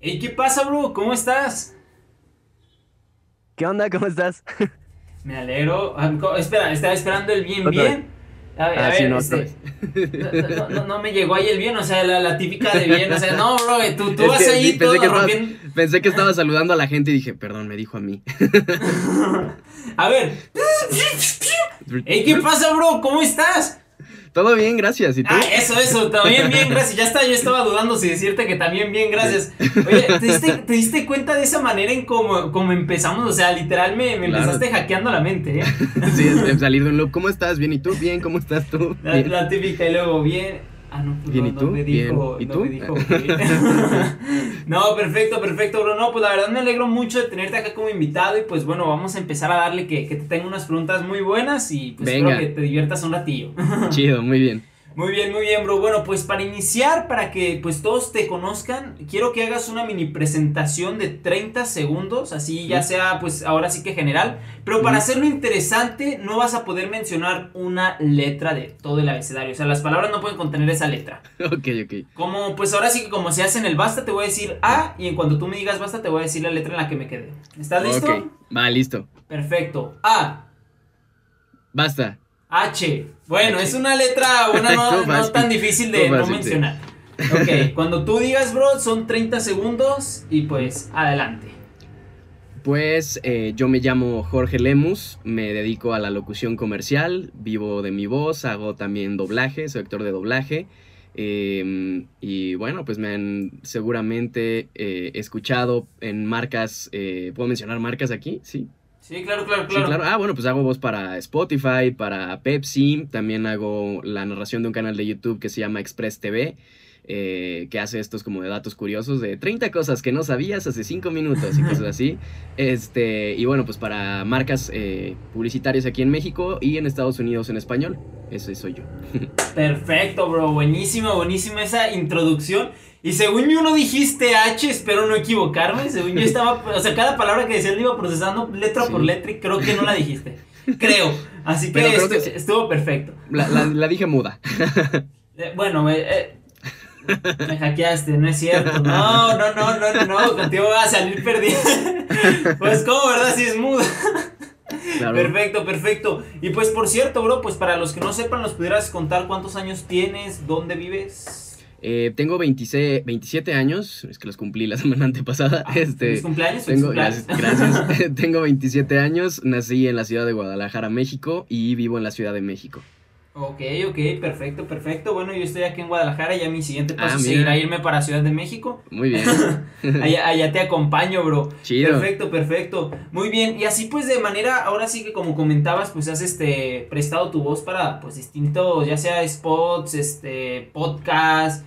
Hey, ¿qué pasa, bro? ¿Cómo estás? ¿Qué onda? ¿Cómo estás? Me alegro. Ah, espera, estaba esperando el bien, Otra bien. A ver, Ah, a sí, ver, no, este, no, no- no me llegó ahí el bien, o sea, la, la típica de bien, o sea, no, bro, tú, tú Es vas que ahí pensé todo que estabas-. Pensé que estaba saludando a la gente y dije, perdón, me dijo a mí. A ver. Hey, ¿qué pasa, bro? ¿Cómo estás? Todo bien, gracias. ¿Y tú? Ah, eso, eso, también bien, gracias. Ya está, yo estaba dudando si decirte que también bien, gracias. Oye, ¿te diste, te diste cuenta de esa manera en cómo, cómo empezamos? O sea, literal me, me Claro. empezaste hackeando la mente, ¿eh? Sí, es- es salir de un loop. ¿Cómo estás? Bien, ¿y tú? Bien, ¿cómo estás tú? La, la típica y luego bien. Ah, no, pues Bien, no, ¿y no tú? me dijo. Bien, ¿y no tú? me dijo no, perfecto, perfecto, bro. No, pues la verdad me alegro mucho de tenerte acá como invitado. Y pues bueno, vamos a empezar a darle que, que te tengo unas preguntas muy buenas. Y pues Venga. espero que te diviertas un ratillo. Chido, muy bien. Muy bien, muy bien, bro. Bueno, pues para iniciar, para que pues todos te conozcan, quiero que hagas una mini presentación de 30 segundos, así ya sea pues ahora sí que general, pero para hacerlo interesante no vas a poder mencionar una letra de todo el abecedario, o sea, las palabras no pueden contener esa letra. Ok, ok. Como pues ahora sí que como se hace en el basta te voy a decir A y en cuanto tú me digas basta te voy a decir la letra en la que me quedé. ¿Estás listo? Ok, va, listo. Perfecto. A, Basta. H. Bueno, H. es una letra, una no, tan difícil de no mencionar. Ok, cuando tú digas, bro, son 30 segundos y pues adelante. Pues eh, yo me llamo Jorge Lemus, me dedico a la locución comercial, vivo de mi voz, hago también doblaje, soy actor de doblaje. eh, y bueno, pues me han seguramente eh, escuchado en marcas, eh, ¿puedo mencionar marcas aquí? Sí. Sí, claro, claro, Sí, claro. Ah, bueno, pues hago voz para Spotify, para Pepsi, también hago la narración de un canal de YouTube que se llama Express TV, eh, que hace estos como de datos curiosos de 30 cosas que no sabías hace 5 minutos y cosas así. Este, y bueno, pues para marcas eh, publicitarias aquí en México y en Estados Unidos en español. Ese soy yo. Perfecto, bro. Buenísima, buenísima esa introducción. Y según yo no dijiste H, espero no equivocarme. Según yo estaba, o sea, cada palabra que decías la iba procesando letra Sí. por letra y creo que no la dijiste. Creo. Así que, estu- estuvo perfecto. La, la- la dije muda. Eh, bueno, eh, me hackeaste, no es cierto. No, no, no, no, no, no, contigo voy a salir perdiendo. Pues como, ¿verdad? Si es muda. Claro. Perfecto, perfecto. Y pues por cierto, bro, pues para los que no sepan, ¿nos pudieras contar cuántos años tienes? ¿Dónde vives? Eh, tengo 26, 27 años, es que los cumplí la semana antepasada. Ah, este, ¿Feliz cumpleaños? ¿Feliz Tengo, cumpleaños? gracias, gracias. tengo 27 años, nací en la ciudad de Guadalajara, México, y vivo en la Ciudad de México. Ok, ok, perfecto, perfecto. Bueno, yo estoy aquí en Guadalajara, ya mi siguiente paso Ah, seguirá irme para Ciudad de México. Muy bien. Allá, allá te acompaño, bro. Chido. Perfecto, perfecto. Muy bien. Y así pues de manera, ahora sí que como comentabas, pues has este prestado tu voz para pues distintos, ya sea spots, este, podcast,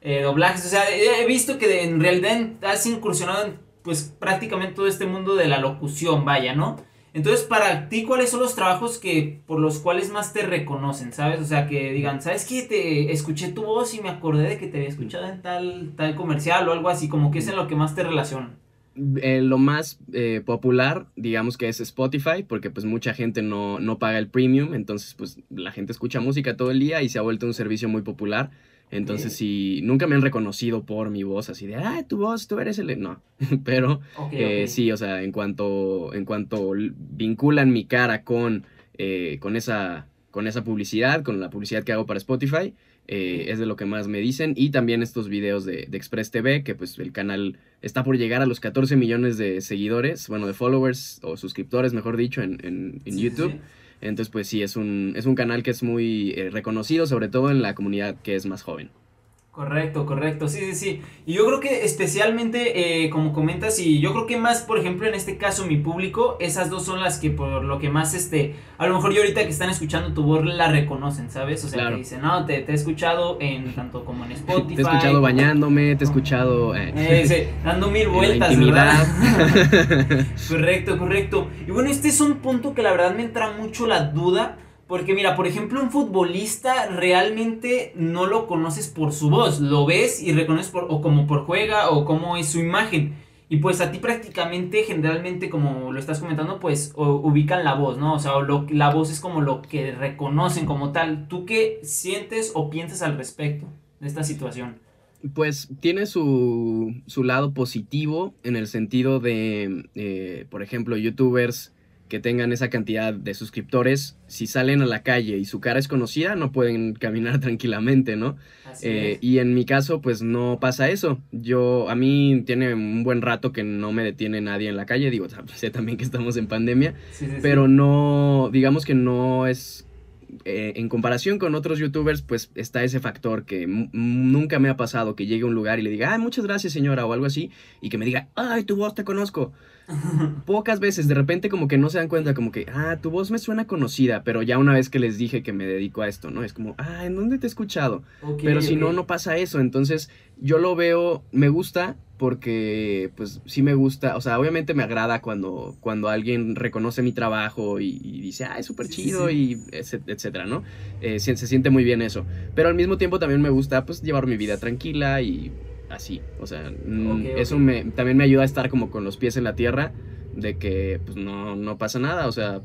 eh, doblajes. O sea, he he visto que de- en realidad has incursionado en pues prácticamente todo este mundo de la locución, vaya, ¿no? Entonces, para ti, ¿cuáles son los trabajos que por los cuales más te reconocen, sabes? O sea, que digan, ¿sabes qué? Te escuché tu voz y me acordé de que te había escuchado en tal, tal comercial o algo así, como que es en lo que más te relacionan. Eh, lo más eh, popular, digamos que es Spotify, porque pues mucha gente no, no paga el premium, entonces pues la gente escucha música todo el día y se ha vuelto un servicio muy popular. Entonces, si nunca me han reconocido por mi voz, así de, ah, tu voz, tú eres el... No, pero Eh, sí, o sea, en cuanto, en cuanto vinculan mi cara con, eh, con, esa, con esa publicidad, con la publicidad que hago para Spotify, eh, es de lo que más me dicen. Y también estos videos de, de Express TV, que pues el canal está por llegar a los 14 millones de seguidores, bueno, de followers o suscriptores, mejor dicho, en, en- en Sí, YouTube. sí. Entonces, pues sí, es un, es un canal que es muy eh, reconocido, sobre todo en la comunidad que es más joven. Correcto, correcto, sí, sí, sí. Y yo creo que especialmente, eh, como comentas, y yo creo que más, por ejemplo, en este caso, mi público, esas dos son las que por lo que más, este, a lo mejor yo ahorita que están escuchando tu voz la reconocen, ¿sabes? O sea, Claro. que dicen, no, te, te he escuchado en tanto como en Spotify. Te he escuchado como- bañándome, te he escuchado... eh, Eh, sí, dando mil vueltas. ¿verdad? correcto, correcto. Y bueno, este es un punto que la verdad me entra mucho la duda. Porque mira, por ejemplo, un futbolista realmente no lo conoces por su voz, lo ves y reconoces por, o como por juega o cómo es su imagen. Y pues a ti prácticamente, generalmente, como lo estás comentando, pues ubican la voz, ¿no? O sea, o la voz es como lo que reconocen como tal. ¿Tú qué sientes o piensas al respecto de esta situación? Pues tiene su, su lado positivo en el sentido de, eh, por ejemplo, youtubers que tengan esa cantidad de suscriptores, si salen a la calle y su cara es conocida, no pueden caminar tranquilamente, ¿no? Eh, y en mi caso, pues no pasa eso. Yo, a mí tiene un buen rato que no me detiene nadie en la calle, digo, sé también que estamos en pandemia, pero no, digamos que no es eh, en comparación con otros youtubers, pues está ese factor que nunca me ha pasado que llegue a un lugar y le diga, ay, muchas gracias señora o algo así, y que me diga, ay, tu voz te conozco. Pocas veces, de repente como que no se dan cuenta, como que, ah, tu voz me suena conocida, pero ya una vez que les dije que me dedico a esto, ¿no? Es como, ah, ¿en dónde te he escuchado? pero si no, no pasa eso. Entonces, yo lo veo, me gusta porque, pues, sí me gusta, o sea, obviamente me agrada cuando, cuando alguien reconoce mi trabajo y, dice, ah, es súper chido y etcétera, ¿no? Eh, se, se siente muy bien eso. Pero al mismo tiempo también me gusta, pues, llevar mi vida tranquila y así. O sea, mm, eso Me, también me ayuda a estar como con los pies en la tierra de que pues no, no pasa nada. O sea,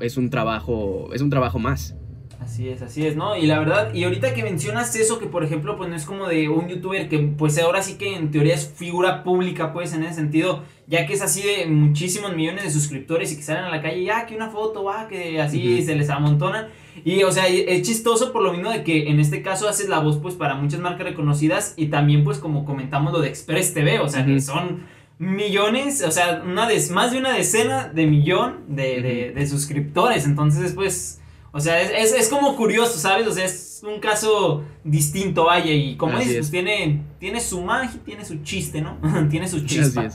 es un trabajo, es un trabajo más. Así es, así es, ¿no? Y la verdad, y ahorita que mencionas eso, que por ejemplo, pues no es como de un youtuber que pues ahora sí que en teoría es figura pública, pues en ese sentido, ya que es así de muchísimos millones de suscriptores y que salen a la calle, ya que una foto, va, que así se les amontona. Y o sea, es chistoso por lo mismo de que en este caso haces la voz pues para muchas marcas reconocidas y también pues como comentamos lo de Express TV, o sea, que son millones, o sea, una más de una decena de millón de, de, suscriptores, entonces pues... O sea, es, es, como curioso, ¿sabes? O sea, es un caso distinto, vaya, y como dices, pues tiene, tiene su magia, tiene su chiste, ¿no? tiene su chispa.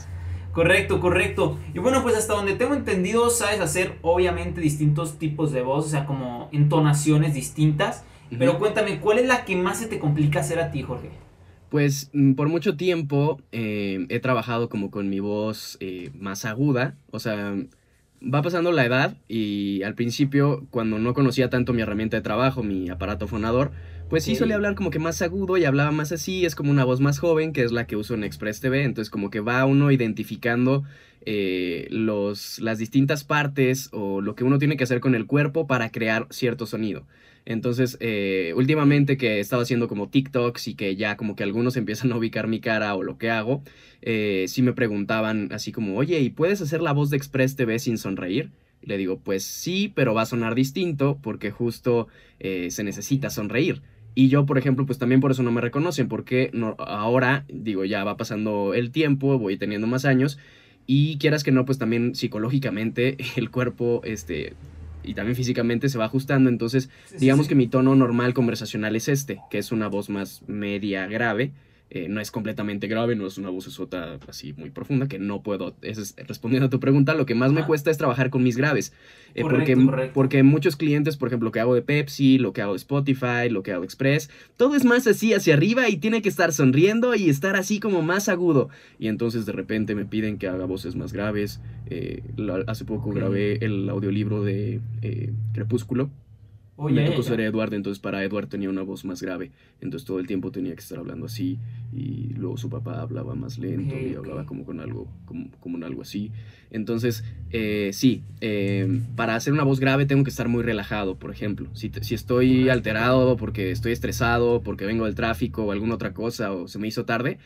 Correcto, correcto. Y bueno, pues hasta donde tengo entendido, sabes hacer obviamente distintos tipos de voz, o sea, como entonaciones distintas. Pero cuéntame, ¿cuál es la que más se te complica hacer a ti, Jorge? Pues mm, por mucho tiempo eh, he trabajado como con mi voz eh, más aguda, o sea, va pasando la edad y al principio, cuando no conocía tanto mi herramienta de trabajo, mi aparato fonador, pues sí solía hablar como que más agudo y hablaba más así, es como una voz más joven, que es la que uso en Express TV, entonces como que va uno identificando eh, los, las distintas partes o lo que uno tiene que hacer con el cuerpo para crear cierto sonido. Entonces, eh, últimamente que he estado haciendo como TikToks y que ya como que algunos empiezan a ubicar mi cara o lo que hago, eh, sí me preguntaban así como, oye, ¿y puedes hacer la voz de Express TV sin sonreír? Y le digo, pues sí, pero va a sonar distinto porque justo eh, se necesita sonreír. Y yo, por ejemplo, pues también por eso no me reconocen, porque no, ahora, digo, ya va pasando el tiempo, voy teniendo más años, y quieras que no, pues también psicológicamente el cuerpo, este, y también físicamente se va ajustando. Entonces, digamos que mi tono normal conversacional es este, que es una voz más media grave. Eh, no es completamente grave, no es una voz sota así muy profunda, que no puedo, es, respondiendo a tu pregunta, lo que más me cuesta es trabajar con mis graves, eh, porque, porque muchos clientes, por ejemplo, lo que hago de Pepsi, lo que hago de Spotify, lo que hago de Express, todo es más así hacia arriba y tiene que estar sonriendo y estar así como más agudo, y entonces de repente me piden que haga voces más graves, eh, hace poco grabé el audiolibro de Crepúsculo, Oh, me tocó ser Edward, entonces para Edward tenía una voz más grave, entonces todo el tiempo tenía que estar hablando así y luego su papá hablaba más lento y hablaba como con algo, como, como en algo así. Entonces, eh, sí, eh, para hacer una voz grave tengo que estar muy relajado, por ejemplo. Si, si estoy alterado porque estoy estresado, porque vengo del tráfico o alguna otra cosa o se me hizo tarde,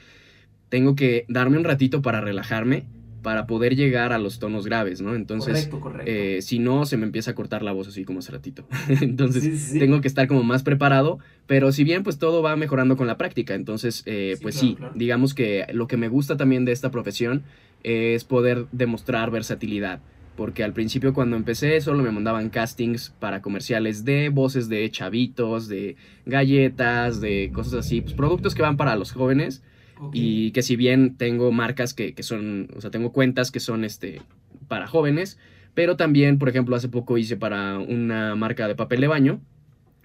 tengo que darme un ratito para relajarme para poder llegar a los tonos graves, ¿no? Entonces, eh, si no, se me empieza a cortar la voz así como hace ratito. Entonces, tengo que estar como más preparado, pero si bien, pues todo va mejorando con la práctica. Entonces, eh, pues sí, digamos que lo que me gusta también de esta profesión es poder demostrar versatilidad. Porque al principio cuando empecé solo me mandaban castings para comerciales de voces de chavitos, de galletas, de cosas así, pues productos que van para los jóvenes y que si bien tengo marcas que, que, son, o sea, tengo cuentas que son este, para jóvenes, pero también, por ejemplo, hace poco hice para una marca de papel de baño.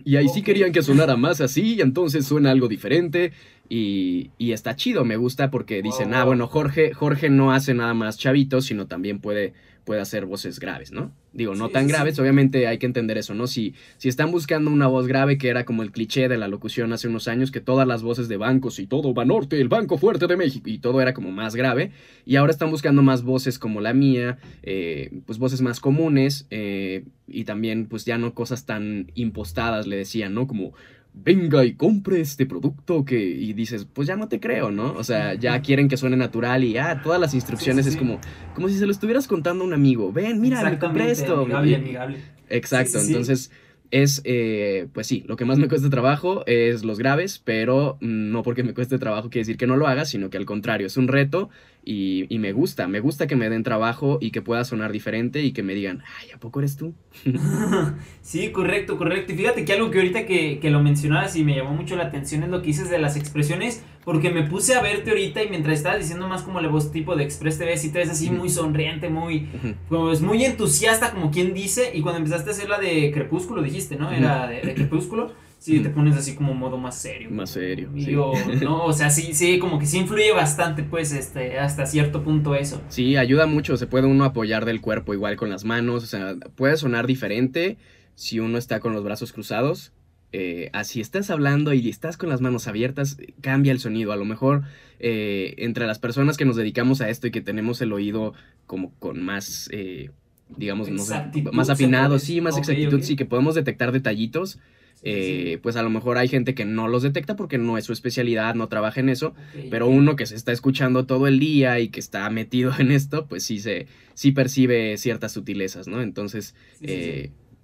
Y ahí sí querían que sonara más así, y entonces suena algo diferente. Y, y está chido, me gusta porque dicen, ah, bueno, Jorge, Jorge no hace nada más chavitos, sino también puede puede hacer voces graves, ¿no? Digo, no tan graves, obviamente hay que entender eso, ¿no? Si, si están buscando una voz grave, que era como el cliché de la locución hace unos años, que todas las voces de bancos y todo Banorte, el Banco Fuerte de México, y todo era como más grave, y ahora están buscando más voces como la mía, eh, pues voces más comunes, eh, y también pues ya no cosas tan impostadas, le decían, ¿no? Como venga y compre este producto que y dices, pues ya no te creo, ¿no? O sea, ya quieren que suene natural y ah, todas las instrucciones es como como si se lo estuvieras contando a un amigo. Ven, mira, me compré esto. Amigable, amigable. Exacto, entonces es, eh, pues sí, lo que más me cuesta trabajo es los graves, pero no porque me cueste trabajo quiere decir que no lo haga, sino que al contrario, es un reto y, y, me gusta, me gusta que me den trabajo y que pueda sonar diferente y que me digan, ay, ¿a poco eres tú? sí, correcto, correcto. Y fíjate que algo que ahorita que, que lo mencionabas y me llamó mucho la atención es lo que dices de las expresiones porque me puse a verte ahorita y mientras estabas diciendo más como la voz tipo de Express TV, si te ves así muy sonriente, muy, pues muy entusiasta, como quien dice. Y cuando empezaste a hacer la de Crepúsculo, dijiste, ¿no? Era de, Crepúsculo. Sí, te pones así como modo más serio. Más serio. no, o sea, sí, sí, como que sí influye bastante, pues, este, hasta cierto punto eso. Sí, ayuda mucho, se puede uno apoyar del cuerpo igual con las manos, o sea, puede sonar diferente si uno está con los brazos cruzados, eh, así estás hablando y estás con las manos abiertas, cambia el sonido. A lo mejor eh, entre las personas que nos dedicamos a esto y que tenemos el oído como con más, eh, digamos, no sé, más afinado, sí, más exactitud, sí, que podemos detectar detallitos. Pues a lo mejor hay gente que no los detecta porque no es su especialidad, no trabaja en eso, pero uno que se está escuchando todo el día y que está metido en esto, pues sí se, sí percibe ciertas sutilezas, ¿no? Entonces,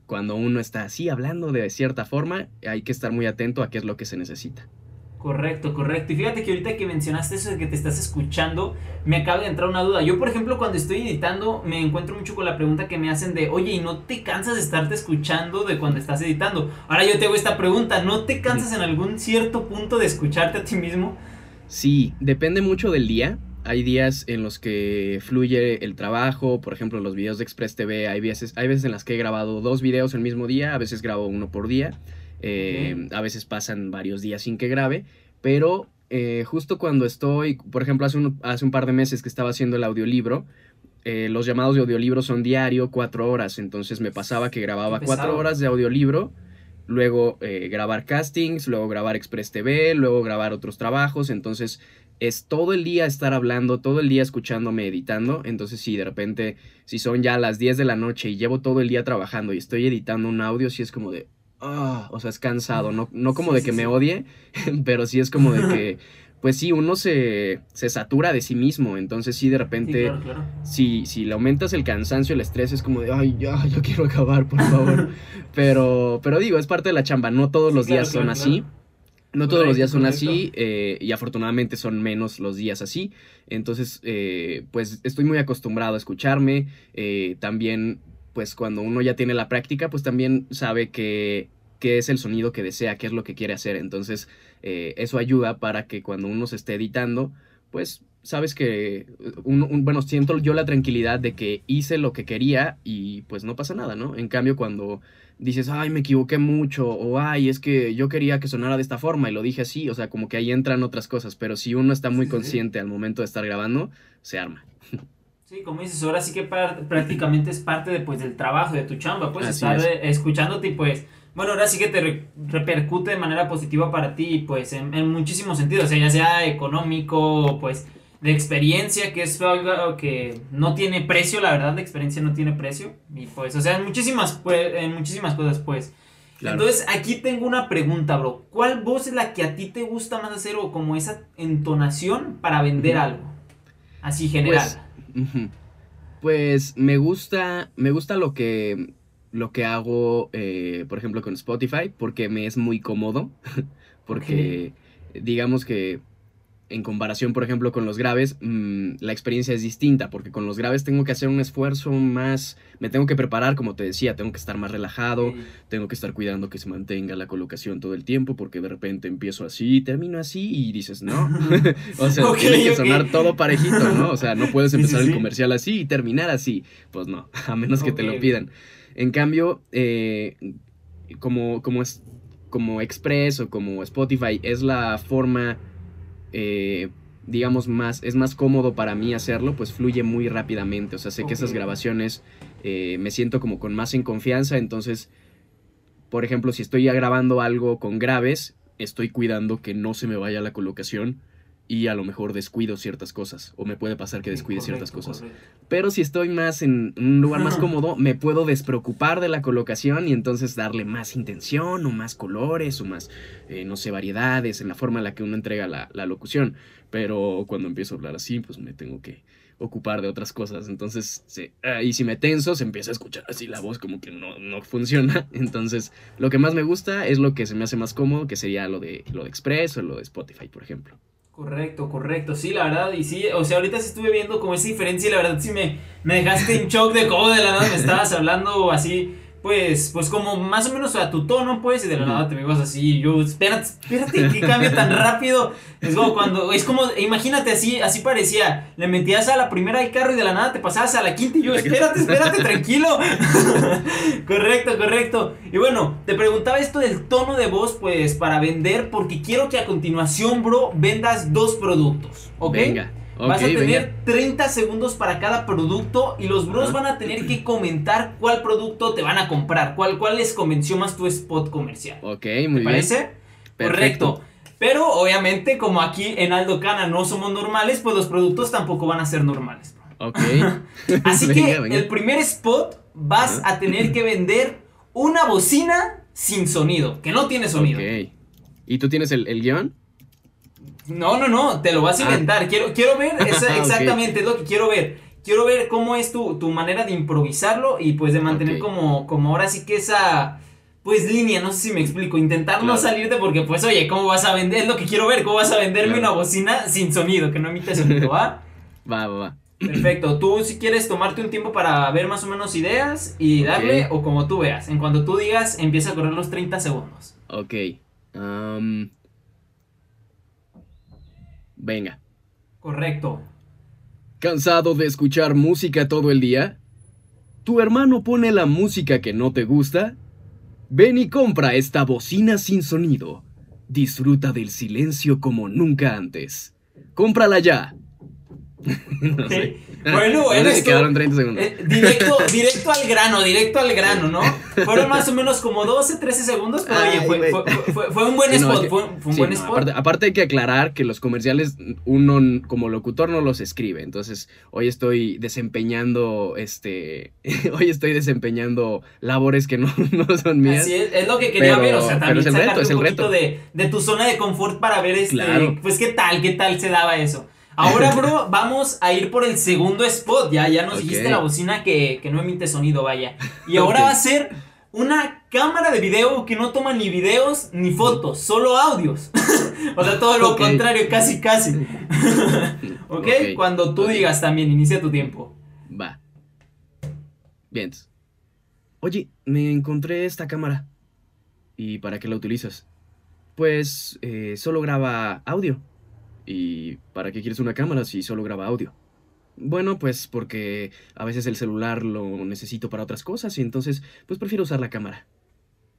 cuando uno está así hablando de cierta forma, hay que estar muy atento a qué es lo que se necesita. Correcto, correcto. Y fíjate que ahorita que mencionaste eso de que te estás escuchando, me acaba de entrar una duda. Yo, por ejemplo, cuando estoy editando, me encuentro mucho con la pregunta que me hacen de, oye, ¿y no te cansas de estarte escuchando de cuando estás editando? Ahora yo te hago esta pregunta, ¿no te cansas en algún cierto punto de escucharte a ti mismo? Sí, depende mucho del día hay días en los que fluye el trabajo, por ejemplo, los videos de Express TV, hay veces, hay veces en las que he grabado dos videos el mismo día, a veces grabo uno por día, eh, a veces pasan varios días sin que grabe, pero eh, justo cuando estoy, por ejemplo, hace un, hace un par de meses que estaba haciendo el audiolibro, eh, los llamados de audiolibro son diario, cuatro horas, entonces me pasaba que grababa cuatro horas de audiolibro, luego grabar castings, luego grabar Express TV, luego grabar otros trabajos, entonces es todo el día estar hablando, todo el día escuchándome, editando. Entonces, si de repente, si son ya las 10 de la noche y llevo todo el día trabajando y estoy editando un audio, sí es como de. Ah, o sea, es cansado. No, no como de que me odie, pero sí es como de que. Pues sí, uno se, se satura de sí mismo. Entonces, sí, de repente. Si, si le aumentas el cansancio, el estrés, es como de. Ay, ya, yo quiero acabar, por favor. pero, pero digo, es parte de la chamba. No todos los días son así. No todos los días son así eh, y afortunadamente son menos los días así. Entonces, eh, pues estoy muy acostumbrado a escucharme. Eh, también, pues cuando uno ya tiene la práctica, pues también sabe que qué es el sonido que desea, qué es lo que quiere hacer. Entonces, eso ayuda para que cuando uno se esté editando, pues sabes que, un, bueno, siento yo la tranquilidad de que hice lo que quería y pues no pasa nada, ¿no? En cambio, cuando dices, ay, me equivoqué mucho, o ay, es que yo quería que sonara de esta forma y lo dije así, o sea, como que ahí entran otras cosas, pero si uno está muy consciente al momento de estar grabando, se arma. Sí, como dices, ahora sí que prácticamente es parte de, pues, del trabajo, de tu chamba, pues estar escuchándote y pues, bueno, ahora sí que te repercute de manera positiva para ti, pues en, en muchísimos sentidos, o sea, ya sea económico, pues de experiencia, que es algo que no tiene precio, la verdad, la experiencia no tiene precio. Y pues, o sea, en muchísimas, pues, en muchísimas cosas, pues. Entonces, aquí tengo una pregunta, bro. ¿Cuál voz es la que a ti te gusta más hacer o como esa entonación para vender algo? Así general. Pues, pues, me gusta, me gusta lo que, lo que hago, eh, por ejemplo, con Spotify, porque me es muy cómodo. porque, digamos que en comparación, por ejemplo, con los graves, mm, la experiencia es distinta, porque con los graves tengo que hacer un esfuerzo más, me tengo que preparar, como te decía, tengo que estar más relajado, tengo que estar cuidando que se mantenga la colocación todo el tiempo, porque de repente empiezo así, termino así y dices, no, o sea, tiene que sonar todo parejito, ¿no? O sea, no puedes empezar el comercial así y terminar así, pues no, a menos que te lo pidan. En cambio, eh, como, como es como Express o como Spotify es la forma eh, digamos, más, es más cómodo para mí hacerlo, pues fluye muy rápidamente. O sea, sé que esas grabaciones eh, me siento como con más en confianza, entonces, por ejemplo, si estoy ya grabando algo con graves, estoy cuidando que no se me vaya la colocación y a lo mejor descuido ciertas cosas o me puede pasar que descuide ciertas cosas. correcto. Pero si estoy más en un lugar más cómodo, me puedo despreocupar de la colocación y entonces darle más intención o más colores o más, eh, no sé, variedades en la forma en la que uno entrega la, la locución. Pero cuando empiezo a hablar así, pues me tengo que ocupar de otras cosas. Entonces, sí, ah, y si me tenso, se empieza a escuchar así la voz como que no, no funciona. Entonces, lo que más me gusta es lo que se me hace más cómodo, que sería lo de, lo de Express o lo de Spotify, por ejemplo. Correcto, correcto, sí, la verdad, y sí, o sea, ahorita sí estuve viendo como esa diferencia y la verdad sí me, me dejaste en shock de cómo de la nada me estabas hablando así, pues, pues como más o menos a tu tono, pues, y de la nada te me ibas así, yo, espérate, espérate, que cambia tan rápido, es como cuando, es como, imagínate así, así parecía, le metías a la primera del carro y de la nada te pasabas a la quinta y yo, espérate, espérate, tranquilo, correcto, correcto, y bueno, te preguntaba esto del tono de voz, pues, para vender, porque quiero que a continuación, bro, vendas dos productos, ¿ok? Venga. Vas a tener venga. 30 segundos para cada producto y los bros van a tener que comentar cuál producto te van a comprar, cuál, cuál les convenció más tu spot comercial. Ok, ¿Te muy bien. parece? Perfecto. Correcto. Pero obviamente como aquí en Aldo Cana no somos normales, pues los productos tampoco van a ser normales. bro. Ok. Así Venga, que venga. el primer spot vas a tener que vender una bocina sin sonido, que no tiene sonido. Ok. ¿Y tú tienes el, el guion? No, no, no, te lo vas a Ah. inventar. Quiero, quiero ver, esa- exactamente, es lo que quiero ver. Quiero ver cómo es tu, tu manera de improvisarlo y pues de mantener como, como ahora sí que esa, pues línea, no sé si me explico, intentar no salirte porque pues oye, ¿cómo vas a vender? Es lo que quiero ver, ¿cómo vas a venderme Claro. una bocina sin sonido, que no emite sonido, ¿va? Va, va, va. Perfecto, tú si quieres tomarte un tiempo para ver más o menos ideas y darle o como tú veas. En cuanto tú digas, empieza a correr los 30 segundos. Ok. am, venga. Correcto. ¿Cansado de escuchar música todo el día? ¿Tu hermano pone la música que no te gusta? Ven y compra esta bocina sin sonido. Disfruta del silencio como nunca antes. ¡Cómprala ya! no sé. Bueno, No bueno, quedaron 30 segundos. Eh, directo, directo al grano, directo al grano, ¿no? Fueron más o menos como 12, 13 segundos, pero oye, Ay, fue, güey. fue, fue- fue un buen Sí, no, spot, es que- fue, fue un Sí, buen no, spot. aparte, aparte hay que aclarar que los comerciales uno como locutor no los escribe. Entonces, hoy estoy desempeñando este hoy estoy desempeñando labores que no, no son mías. Así es, es lo que quería Pero- ver, o sea, pero también es el reto, es el reto. de, de tu zona de confort para ver este, Claro. pues qué tal, qué tal se daba eso. Ahora, bro, vamos a ir por el segundo spot, ya, ya nos dijiste la bocina que, que no emite sonido, vaya. Y ahora va a ser una cámara de video que no toma ni videos ni fotos, solo audios. o sea, todo lo contrario, casi, casi. ¿Ok? Ok. Cuando tú digas también, inicia tu tiempo. Va. Bien. Oye, me encontré esta cámara. ¿Y para qué la utilizas? Pues eh, solo graba audio. ¿Y para qué quieres una cámara si solo graba audio? Bueno, pues porque a veces el celular lo necesito para otras cosas y entonces pues prefiero usar la cámara.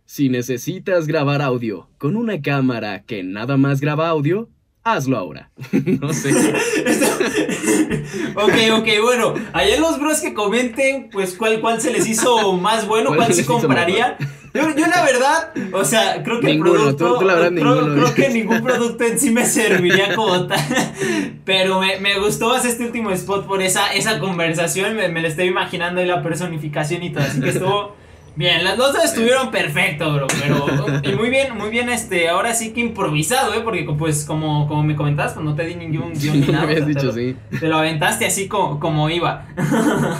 Si necesitas grabar audio con una cámara que nada más graba audio, hazlo ahora. no sé. ok, ok, bueno. Allá los bros que comenten, pues cuál, cuál se les hizo más bueno, ¿Cuál cuál se compraría. Yo, yo la verdad, o sea, creo que Ninguno, el producto, tú- tú la verdad creo, ninguno, creo que ningún producto en sí me serviría como tal. Pero me, me gustó más este último spot por esa, esa conversación, me, me lo estoy imaginando y la personificación y todo, así que estuvo bien, las dos estuvieron perfecto, bro, pero y muy bien, muy bien, este, ahora sí que improvisado, eh, porque pues como, como me comentabas, pues no te di ningún guion ni me nada. o habías sea, te dicho lo- sí. te lo aventaste así como, como iba.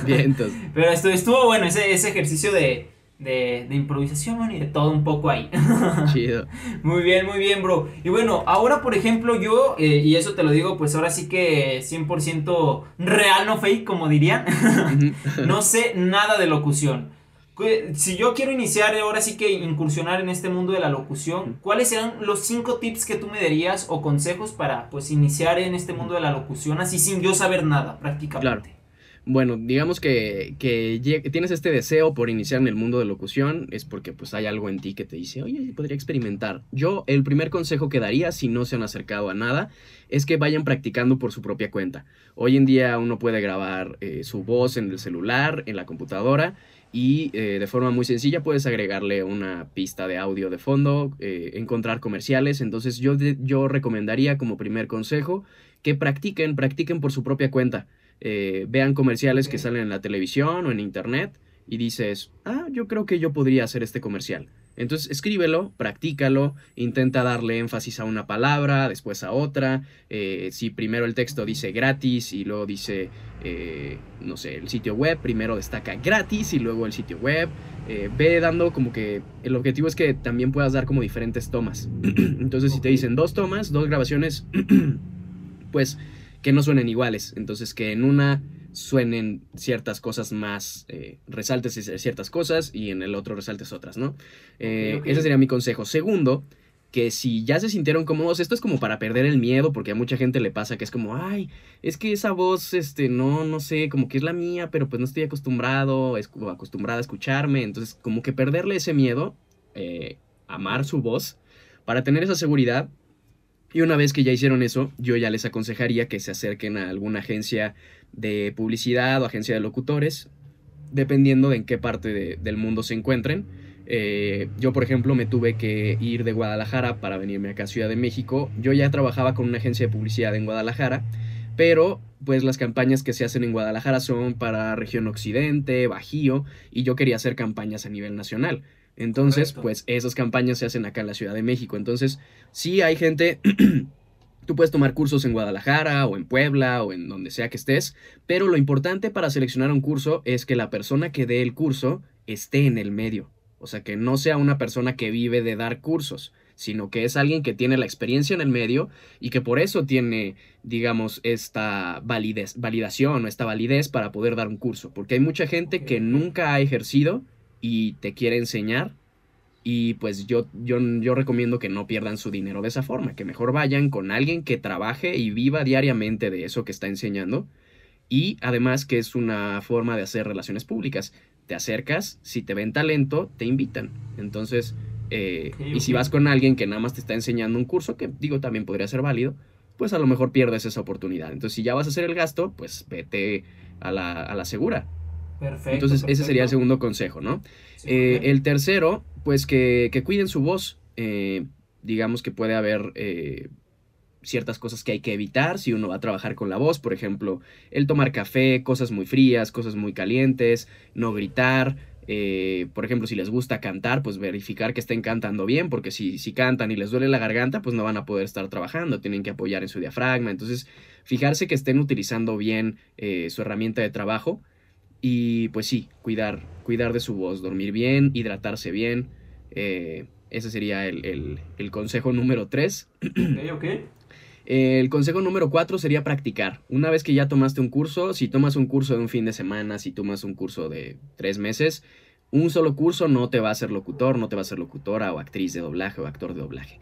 Bien, entonces. Pero estuvo, estuvo bueno ese, ese ejercicio de, de, de improvisación y de todo un poco ahí. Chido. muy bien, muy bien, bro. Y bueno, ahora por ejemplo yo, eh, y eso te lo digo pues ahora sí que 100% real, no fake, como dirían. No sé nada de locución. Cu- Si yo quiero iniciar ahora sí que incursionar en este mundo de la locución, ¿cuáles serán los cinco tips que tú me darías o consejos para pues iniciar en este mundo de la locución así sin yo saber nada prácticamente? Bueno, digamos que, que, tienes este deseo por iniciar en el mundo de locución, es porque pues hay algo en ti que te dice, oye, podría experimentar. Yo, el primer consejo que daría, si no se han acercado a nada, es que vayan practicando por su propia cuenta. Hoy en día uno puede grabar eh, su voz en el celular, en la computadora, y eh, de forma muy sencilla puedes agregarle una pista de audio de fondo, eh, encontrar comerciales. Entonces yo, yo recomendaría como primer consejo que practiquen, practiquen por su propia cuenta. Eh, vean comerciales que salen en la televisión o en internet y dices, ah, yo creo que yo podría hacer este comercial. Entonces escríbelo, practícalo, intenta darle énfasis a una palabra, después a otra. Eh, si primero el texto dice gratis y luego dice, eh, no sé, el sitio web, primero destaca gratis y luego el sitio web. Eh, ve dando como que el objetivo es que también puedas dar como diferentes tomas. Entonces si te dicen dos tomas, dos grabaciones, pues que no suenen iguales. Entonces que en una suenen ciertas cosas más, eh, resaltes ciertas cosas y en el otro resaltes otras, ¿no? Eh, ese sería mi consejo. Segundo, que si ya se sintieron cómodos, esto es como para perder el miedo, porque a mucha gente le pasa que es como, ay, es que esa voz, este, no, no sé, como que es la mía, pero pues no estoy acostumbrado, es, acostumbrada a escucharme, entonces como que perderle ese miedo, eh, amar su voz, para tener esa seguridad, y una vez que ya hicieron eso, yo ya les aconsejaría que se acerquen a alguna agencia de publicidad o agencia de locutores, dependiendo de en qué parte del mundo se encuentren. Eh, yo, por ejemplo, me tuve que ir de Guadalajara para venirme acá a Ciudad de México. Yo ya trabajaba con una agencia de publicidad en Guadalajara, pero pues las campañas que se hacen en Guadalajara son para región occidente, Bajío, y yo quería hacer campañas a nivel nacional. Entonces, pues esas campañas se hacen acá en la Ciudad de México. Entonces, sí hay gente, tú puedes tomar cursos en Guadalajara o en Puebla o en donde sea que estés, pero lo importante para seleccionar un curso es que la persona que dé el curso esté en el medio. O sea, que no sea una persona que vive de dar cursos, sino que es alguien que tiene la experiencia en el medio y que por eso tiene, digamos, esta validez, validación o esta validez para poder dar un curso. Porque hay mucha gente que nunca ha ejercido y te quiere enseñar. Y pues yo, yo, yo recomiendo que no pierdan su dinero de esa forma, que mejor vayan con alguien que trabaje y viva diariamente de eso que está enseñando. Y además que es una forma de hacer relaciones públicas. Te acercas, si te ven talento, te invitan. Entonces, eh, y si vas con alguien que nada más te está enseñando un curso, que digo también podría ser válido, pues a lo mejor pierdes esa oportunidad. Entonces, si ya vas a hacer el gasto, pues vete a la, a la segura. Perfecto. Entonces, ese sería el segundo consejo, ¿no? Eh, el tercero, pues que, cuiden su voz. Eh, digamos que puede haber eh, ciertas cosas que hay que evitar si uno va a trabajar con la voz. Por ejemplo, el tomar café, cosas muy frías, cosas muy calientes, no gritar. por ejemplo, si les gusta cantar, pues verificar que estén cantando bien, porque si, si cantan y les duele la garganta, pues no van a poder estar trabajando, tienen que apoyar en su diafragma. Entonces, fijarse que estén utilizando bien su herramienta de trabajo y pues sí, cuidar, cuidar de su voz, dormir bien, hidratarse bien. Eh, ese sería el, consejo número 3. ok. El consejo número 4 sería practicar. Una vez que ya tomaste un curso, si tomas un curso de un fin de semana, si tomas un curso de tres meses, un solo curso no te va a hacer locutor, no te va a ser locutora o actriz de doblaje o actor de doblaje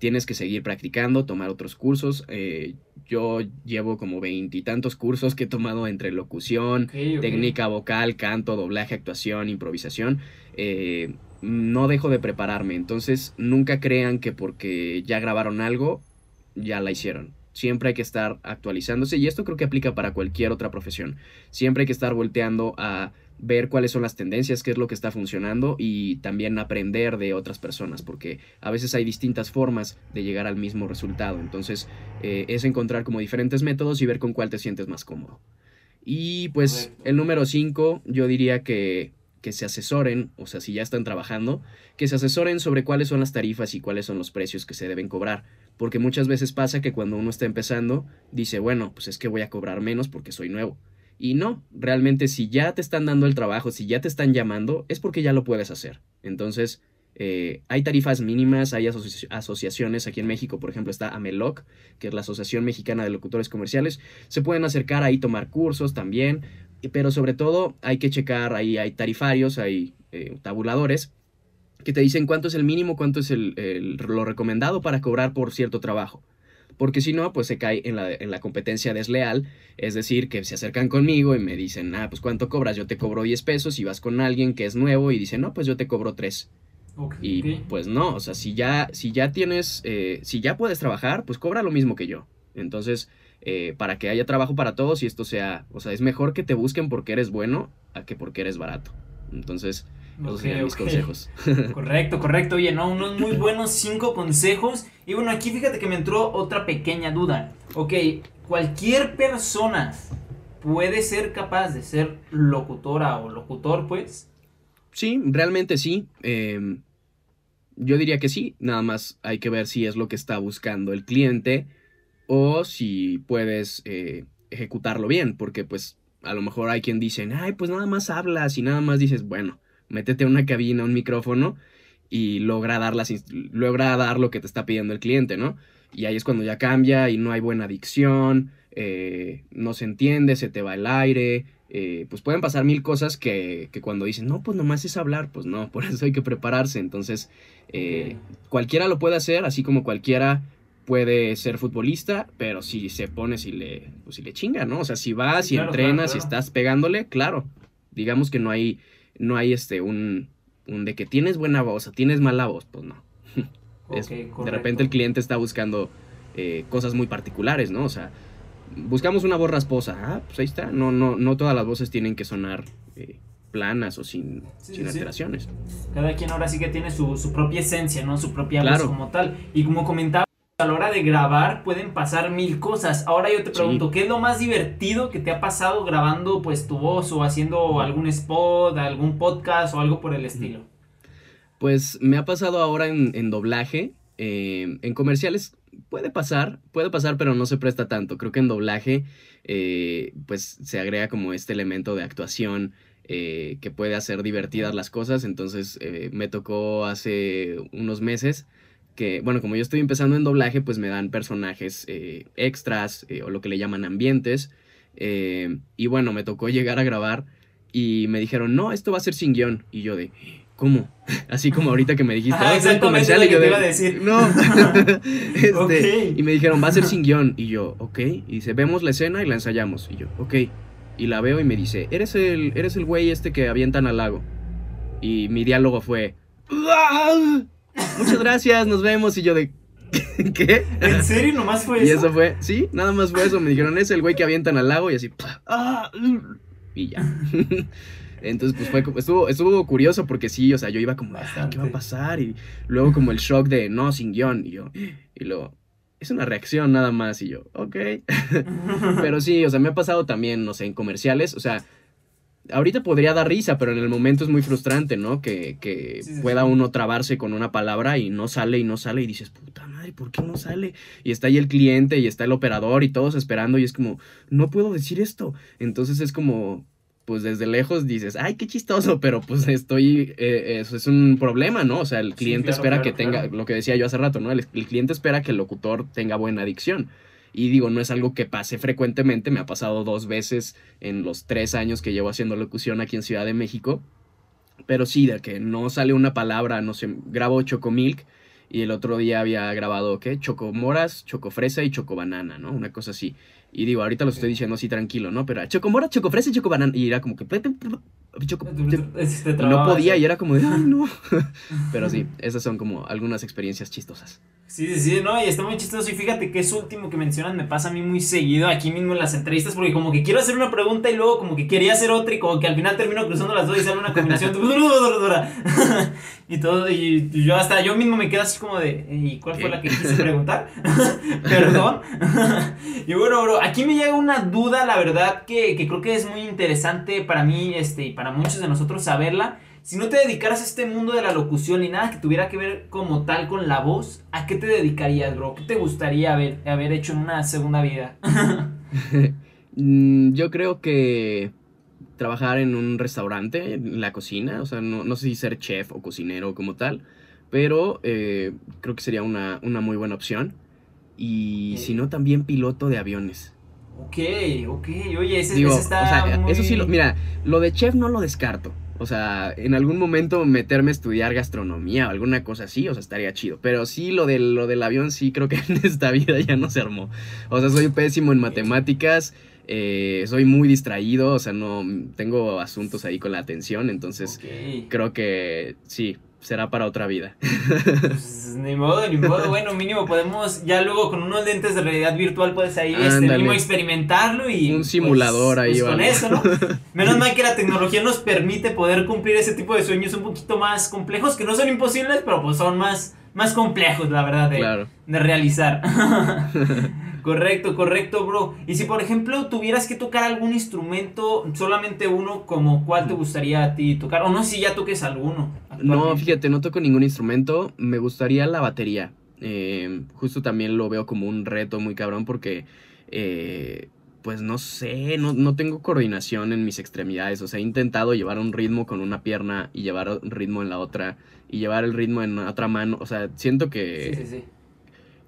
tienes que seguir practicando, tomar otros cursos. Eh, yo llevo como veintitantos cursos que he tomado entre locución, técnica vocal, canto, doblaje, actuación, improvisación. Eh, no dejo de prepararme, entonces nunca crean que porque ya grabaron algo, ya la hicieron. Siempre hay que estar actualizándose y esto creo que aplica para cualquier otra profesión. Siempre hay que estar volteando a ver cuáles son las tendencias, qué es lo que está funcionando y también aprender de otras personas, porque a veces hay distintas formas de llegar al mismo resultado. Entonces eh, es encontrar como diferentes métodos y ver con cuál te sientes más cómodo. Y pues el número 5, yo diría que, que se asesoren, o sea, si ya están trabajando, que se asesoren sobre cuáles son las tarifas y cuáles son los precios que se deben cobrar. Porque muchas veces pasa que cuando uno está empezando, dice, bueno, pues es que voy a cobrar menos porque soy nuevo y no, realmente si ya te están dando el trabajo, si ya te están llamando, es porque ya lo puedes hacer. Entonces, eh, hay tarifas mínimas, hay asociaciones, aquí en México, por ejemplo, está AMELOC, que es la Asociación Mexicana de Locutores Comerciales. Se pueden acercar ahí, tomar cursos también, pero sobre todo hay que checar, ahí hay tarifarios, hay eh, tabuladores que te dicen cuánto es el mínimo, cuánto es el, lo recomendado para cobrar por cierto trabajo. Porque si no, pues se cae en la, en la competencia desleal, es decir, que se acercan conmigo y me dicen, ah, pues ¿cuánto cobras? Yo te cobro 10 pesos y vas con alguien que es nuevo y dice, no, pues yo te cobro 3. y pues no, o sea, si ya, si ya tienes, eh, si ya puedes trabajar, pues cobra lo mismo que yo. Entonces, eh, para que haya trabajo para todos y esto sea, o sea, es mejor que te busquen porque eres bueno a que porque eres barato. Entonces, esos serían mis consejos. Correcto, correcto. Oye, no, unos muy buenos cinco consejos. Y bueno, aquí fíjate que me entró otra pequeña duda. Ok, cualquier persona puede ser capaz de ser locutora o locutor, pues. Sí, realmente sí. Em, yo diría que sí, nada más hay que ver si es lo que está buscando el cliente o si puedes eh, ejecutarlo bien, porque pues a lo mejor hay quien dice, ay, pues nada más hablas y nada más dices, bueno, métete a una cabina, un micrófono y logra dar, las, logra dar lo que te está pidiendo el cliente, ¿no? Y ahí es cuando ya cambia y no hay buena dicción, eh, no se entiende, se te va el aire, eh, pues pueden pasar mil cosas que, que, cuando dicen, no, pues nomás es hablar, pues no, por eso hay que prepararse. Entonces, eh, cualquiera lo puede hacer, así como cualquiera puede ser futbolista, pero si se pone, si le, pues si le chinga, ¿no? O sea, si vas, si entrenas, si estás pegándole, claro. Digamos que no hay, no hay este, un, un de que tienes buena voz o tienes mala voz, pues no. de repente el cliente está buscando eh, cosas muy particulares, ¿no? O sea, buscamos una voz rasposa, ah, pues ahí está. No, no, no todas las voces tienen que sonar eh, planas o sin, sin alteraciones. Cada quien ahora sí que tiene su, su propia esencia, ¿no? Su propia voz como tal. Y como comentaba, a la hora de grabar pueden pasar mil cosas. Ahora yo te pregunto, ¿qué es lo más divertido que te ha pasado grabando pues tu voz o haciendo algún spot, algún podcast o algo por el estilo? Pues me ha pasado ahora en, doblaje. Eh, en comerciales puede pasar, puede pasar, pero no se presta tanto. Creo que en doblaje eh, pues se agrega como este elemento de actuación eh, que puede hacer divertidas las cosas. Entonces me tocó hace unos meses que, bueno, como yo estoy empezando en doblaje, pues me dan personajes eh, extras eh, o lo que le llaman ambientes. Eh, y bueno, me tocó llegar a grabar y me dijeron, no, esto va a ser sin guion. Y yo de, ¿cómo? Así como ahorita que me dijiste, ah, es comercial y yo de, decir. no. este, Y me dijeron, va a ser sin guion. Y yo, ok. Y dice, vemos la escena y la ensayamos. Y yo, ok. Y la veo y me dice, eres el, eres el güey este que avientan al lago. Y mi diálogo fue, muchas gracias, nos vemos. Y yo de, ¿qué? ¿En serio nomás fue eso? Y eso fue, sí, nada más fue eso. Me dijeron, es el güey que avientan al lago y así, ah, y ya. Entonces, pues fue, estuvo, estuvo curioso porque sí, o sea, yo iba como, ¿qué va a pasar? Y luego como el shock de, no, sin guion. Y yo, y luego, es una reacción nada más. Y yo, ok. Pero sí, o sea, me ha pasado también, no sé, en comerciales, o sea, ahorita podría dar risa, pero en el momento es muy frustrante, ¿no? Que, que pueda uno trabarse con una palabra y no sale y no sale y dices, puta madre, ¿por qué no sale? Y está ahí el cliente y está el operador y todos esperando y es como, no puedo decir esto. Entonces es como, pues desde lejos dices, ay, qué chistoso, pero pues estoy, eh, eso es un problema, ¿no? O sea, el cliente espera que tenga, lo que decía yo hace rato, ¿no? el cliente espera que el locutor tenga buena adicción. Y digo, no es algo que pase frecuentemente, me ha pasado dos veces en los tres años que llevo haciendo locución aquí en Ciudad de México. Pero sí, de que no sale una palabra, no sé, grabo Chocomilk y el otro día había grabado, ¿qué? Chocomoras, Chocofresa y Chocobanana, ¿no? Una cosa así. Y digo, ahorita lo estoy diciendo así tranquilo, ¿no? Pero Chocomora, Chocofresa y Chocobanana. Y era como que... no podía y era como de, ay, no. Pero sí, esas son como algunas experiencias chistosas. Sí, sí, sí, no, y está muy chistoso. Y fíjate que eso último que mencionan me pasa a mí muy seguido aquí mismo en las entrevistas, porque como que quiero hacer una pregunta y luego como que quería hacer otra y como que al final termino cruzando las dos y sale una combinación. y todo, y yo hasta yo mismo me quedo así como de, ¿y cuál fue la que quise preguntar? Perdón. y bueno, bro, aquí me llega una duda, la verdad, que, que creo que es muy interesante para mí este, y para muchos de nosotros saberla. Si no te dedicaras a este mundo de la locución y nada que tuviera que ver como tal con la voz, ¿a qué te dedicarías, bro? ¿Qué te gustaría haber, haber hecho en una segunda vida? Mm, yo creo que trabajar en un restaurante, en la cocina, o sea, no, sé si ser chef o cocinero como tal, pero eh, creo que sería una, muy buena opción. Y si no, también piloto de aviones. Ok, ok, oye, ese, está Eso sí, mira, lo de chef no lo descarto. O sea, en algún momento meterme a estudiar gastronomía o alguna cosa así, o sea, estaría chido. Pero sí, lo del, lo del avión sí creo que en esta vida ya no se armó. O sea, soy pésimo en matemáticas, eh, soy muy distraído, o sea, no tengo asuntos ahí con la atención, entonces creo que sí, será para otra vida. Pues, ni modo, ni modo. Bueno, mínimo podemos, ya luego con unos lentes de realidad virtual puedes ahí este, mínimo experimentarlo y... Un pues, simulador ahí, pues, Con eso, ¿no? Menos mal que la tecnología nos permite poder cumplir ese tipo de sueños un poquito más complejos, que no son imposibles, pero pues son más, más complejos, la verdad, de, de realizar. Correcto, correcto, bro. Y si por ejemplo tuvieras que tocar algún instrumento, solamente uno, como cuál te gustaría a ti tocar? O no sé si ya toques alguno. No, fíjate, no toco ningún instrumento. Me gustaría la batería. Eh, justo también lo veo como un reto muy cabrón porque, eh, pues no sé, no, no, tengo coordinación en mis extremidades. O sea, he intentado llevar un ritmo con una pierna y llevar un ritmo en la otra y llevar el ritmo en otra mano. O sea, siento que... Sí, sí, sí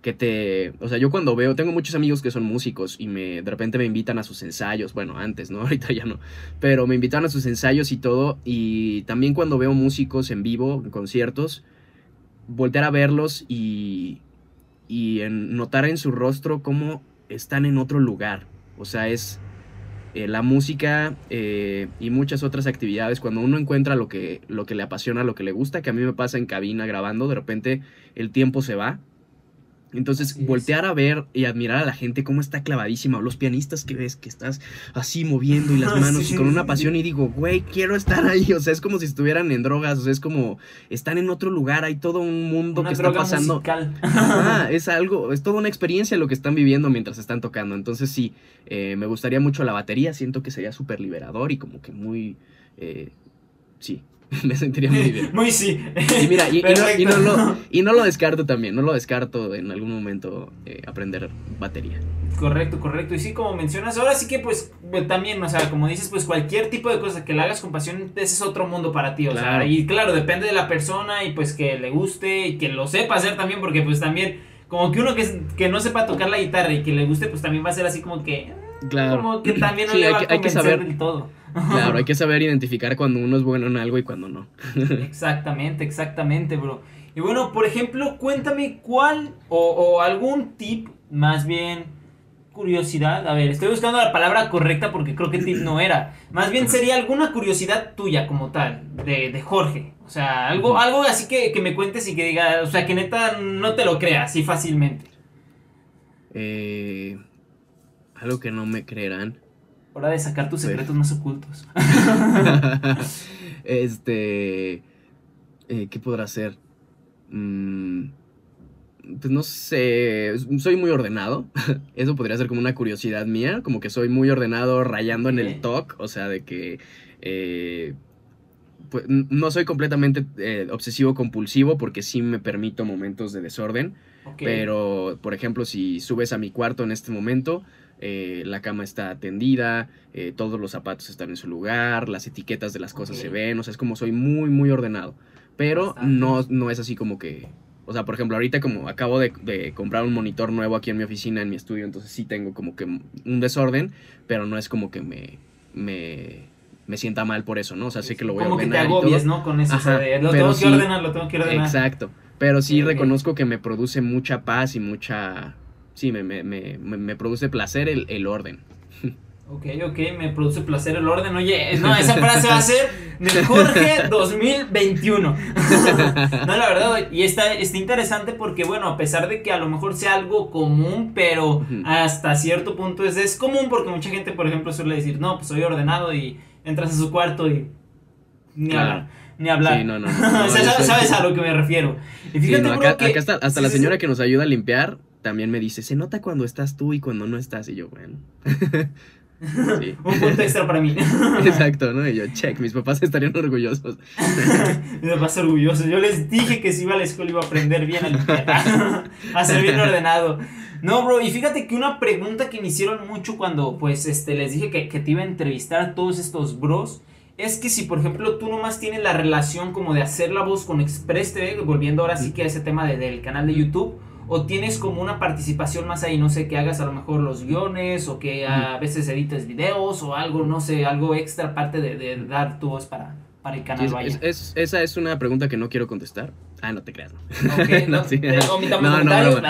que te, o sea, yo cuando veo, tengo muchos amigos que son músicos y me de repente me invitan a sus ensayos, bueno, antes, ¿no? Ahorita ya no, pero me invitan a sus ensayos y todo y también cuando veo músicos en vivo, en conciertos, voltear a verlos y y notar en su rostro cómo están en otro lugar, o sea, es eh, la música eh, y muchas otras actividades, cuando uno encuentra lo que, lo que le apasiona, lo que le gusta, que a mí me pasa en cabina grabando, de repente el tiempo se va entonces, voltear a ver y admirar a la gente cómo está clavadísima, los pianistas que ves que estás así moviendo y las manos y con una pasión y digo, güey, quiero estar ahí, o sea, es como si estuvieran en drogas, o sea, es como están en otro lugar, hay todo un mundo que está pasando. es algo, es toda una experiencia lo que están viviendo mientras están tocando. Entonces, sí, eh, me gustaría mucho la batería, siento que sería súper liberador y como que muy, eh, sí, me sentiría muy bien. Muy sí. Y mira, y, no, lo, y, no, lo, descarto también, no lo descarto en algún momento eh, aprender batería. Correcto, correcto. Y sí, como mencionas, ahora sí que pues también, o sea, como dices, pues cualquier tipo de cosa que la hagas con pasión, ese es otro mundo para ti, o sea, y claro, depende de la persona y pues que le guste y que lo sepa hacer también, porque pues también, como que uno que, que no sepa tocar la guitarra y que le guste, pues también va a ser así como que... Claro. Como que también no le va a convencer hay que saber, del todo. Claro, hay que saber identificar cuando uno es bueno en algo y cuando no. exactamente, exactamente, bro. Y bueno, por ejemplo, cuéntame cuál o, algún tip, más bien curiosidad. A ver, estoy buscando la palabra correcta porque creo que tip no era. Más bien sería alguna curiosidad tuya como tal, de, Jorge. O sea, algo, algo así que, que, me cuentes y que diga, o sea, que neta no te lo creas así fácilmente. Eh, algo que no me creerán. Hora de sacar tus secretos más ocultos. este. Eh, ¿Qué podrá ser? Mm, pues no sé. Soy muy ordenado. Eso podría ser como una curiosidad mía. Como que soy muy ordenado rayando en el talk. O sea, de que. Eh, pues, no soy completamente eh, obsesivo compulsivo porque sí me permito momentos de desorden. Pero, por ejemplo, si subes a mi cuarto en este momento, eh, la cama está tendida, eh, todos los zapatos están en su lugar, las etiquetas de las cosas se ven, o sea, es como soy muy, muy ordenado. Pero no, no es así como que... O sea, por ejemplo, ahorita como acabo de, comprar un monitor nuevo aquí en mi oficina, en mi estudio, entonces sí tengo como que un desorden, pero no es como que me, me, me sienta mal por eso, ¿no? O sea, sé que lo voy a ordenar. Como que te agobies, ¿no? Con eso, o sea, lo tengo que ordenar, lo tengo que ordenar. Exacto, pero sí reconozco que me produce mucha paz y mucha sí, me, me, me, me produce placer el, el, orden. Ok, ok, me produce placer el orden. Oye, no, esa frase va a ser de Jorge 2021. no, la verdad, y está, está interesante porque, bueno, a pesar de que a lo mejor sea algo común, pero hasta cierto punto es, es común porque mucha gente, por ejemplo, suele decir, no, pues soy ordenado y entras a su cuarto y ni hablar. Ni hablar. Sí, no, no. sabes, a lo que me refiero. Y fíjate, acá, que, hasta, hasta la señora que nos ayuda a limpiar también me dice, se nota cuando estás tú y cuando no estás. Y yo, bueno. Un punto extra para mí. Exacto, ¿no? Y yo, check, mis papás estarían orgullosos. mis papás orgullosos. Yo les dije que si iba a la escuela iba a aprender bien a a ser bien ordenado. No, bro, y fíjate que una pregunta que me hicieron mucho cuando, pues, este, les dije que, que te iba a entrevistar a todos estos bros, es que si, por ejemplo, tú nomás tienes la relación como de hacer la voz con Express TV, volviendo ahora sí que a ese tema del canal de YouTube, o tienes como una participación más ahí, no sé, que hagas a lo mejor los guiones o que a veces edites videos o algo, no sé, algo extra aparte de, dar tu voz para, para el canal vaya. es- es- esa es una pregunta que no quiero contestar. Ah, no te creas, ¿no? Ok, no, sí. No, no,